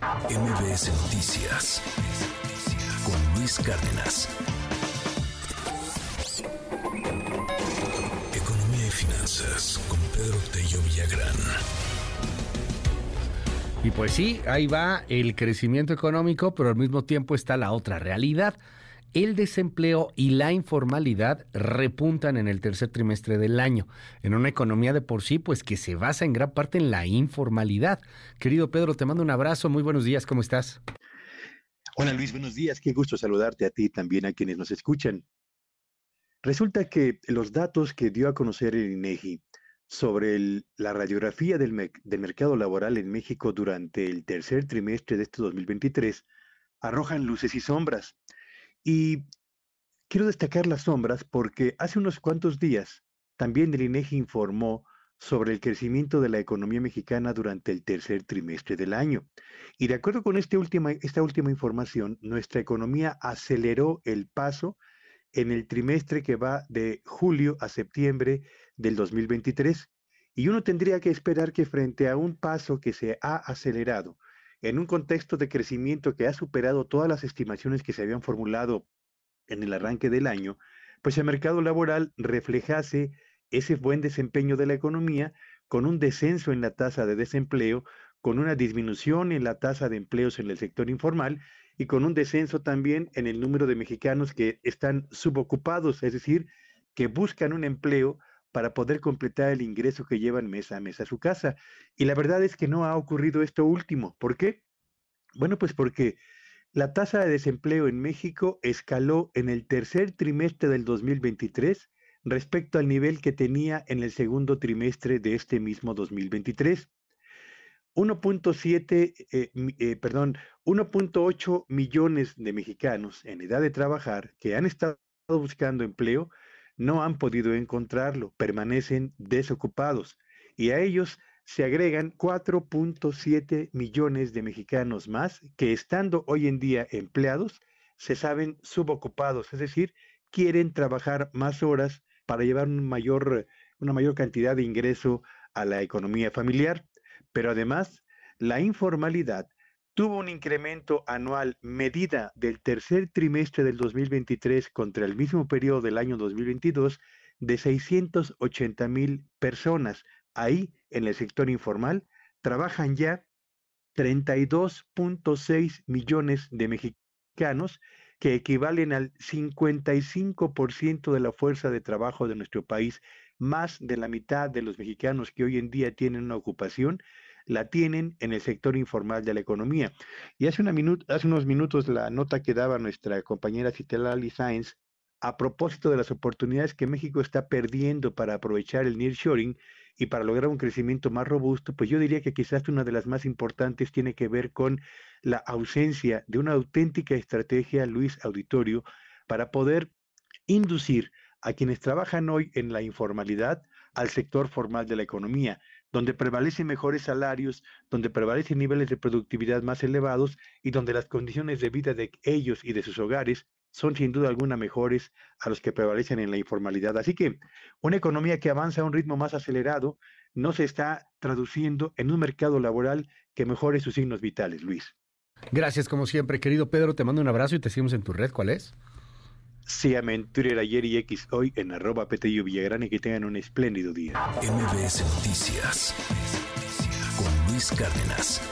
MBS Noticias con Luis Cárdenas. Economía y finanzas con Pedro Tello Villagrán. Y pues sí, ahí va el crecimiento económico, pero al mismo tiempo está la otra realidad. El desempleo y la informalidad repuntan en el tercer trimestre del año, en una economía de por sí, pues que se basa en gran parte en la informalidad. Querido Pedro, te mando un abrazo, muy buenos días, ¿cómo estás? Hola Luis, buenos días, qué gusto saludarte a ti y también a quienes nos escuchan. Resulta que los datos que dio a conocer el INEGI sobre la radiografía del, mercado laboral en México durante el tercer trimestre de este 2023 arrojan luces y sombras. Y quiero destacar las sombras porque hace unos cuantos días también el INEGI informó sobre el crecimiento de la economía mexicana durante el tercer trimestre del año. Y de acuerdo con este esta última información, nuestra economía aceleró el paso en el trimestre que va de julio a septiembre del 2023. Y uno tendría que esperar que frente a un paso que se ha acelerado, en un contexto de crecimiento que ha superado todas las estimaciones que se habían formulado en el arranque del año, pues el mercado laboral reflejase ese buen desempeño de la economía con un descenso en la tasa de desempleo, con una disminución en la tasa de empleos en el sector informal y con un descenso también en el número de mexicanos que están subocupados, es decir, que buscan un empleo para poder completar el ingreso que llevan mes a mes a su casa. Y la verdad es que no ha ocurrido esto último. ¿Por qué? Bueno, pues porque la tasa de desempleo en México escaló en el tercer trimestre del 2023 respecto al nivel que tenía en el segundo trimestre de este mismo 2023. 1.7, eh, eh, perdón, 1.8 millones de mexicanos en edad de trabajar que han estado buscando empleo no han podido encontrarlo, permanecen desocupados y a ellos se agregan 4.7 millones de mexicanos más que estando hoy en día empleados se saben subocupados, es decir, quieren trabajar más horas para llevar mayor, una mayor cantidad de ingreso a la economía familiar. Pero además, la informalidad tuvo un incremento anual medida del tercer trimestre del 2023 contra el mismo periodo del año 2022 de 680 mil personas. Ahí, en el sector informal, trabajan ya 32.6 millones de mexicanos, que equivalen al 55% de la fuerza de trabajo de nuestro país. Más de la mitad de los mexicanos que hoy en día tienen una ocupación la tienen en el sector informal de la economía. Y hace, una hace unos minutos la nota que daba nuestra compañera Citlali Sáenz a propósito de las oportunidades que México está perdiendo para aprovechar el nearshoring y para lograr un crecimiento más robusto, pues yo diría que quizás una de las más importantes tiene que ver con la ausencia de una auténtica estrategia, Luis Auditorio, para poder inducir a quienes trabajan hoy en la informalidad al sector formal de la economía donde prevalecen mejores salarios, donde prevalecen niveles de productividad más elevados y donde las condiciones de vida de ellos y de sus hogares son sin duda alguna mejores a los que prevalecen en la informalidad. Así que una economía que avanza a un ritmo más acelerado no se está traduciendo en un mercado laboral que mejore sus signos vitales, Luis. Gracias, como siempre, querido Pedro. Te mando un abrazo y te seguimos en tu red. ¿Cuál es? En Twitter ayer y X hoy en arroba Petello Villagrán y que tengan un espléndido día. MBS Noticias con Luis Cárdenas.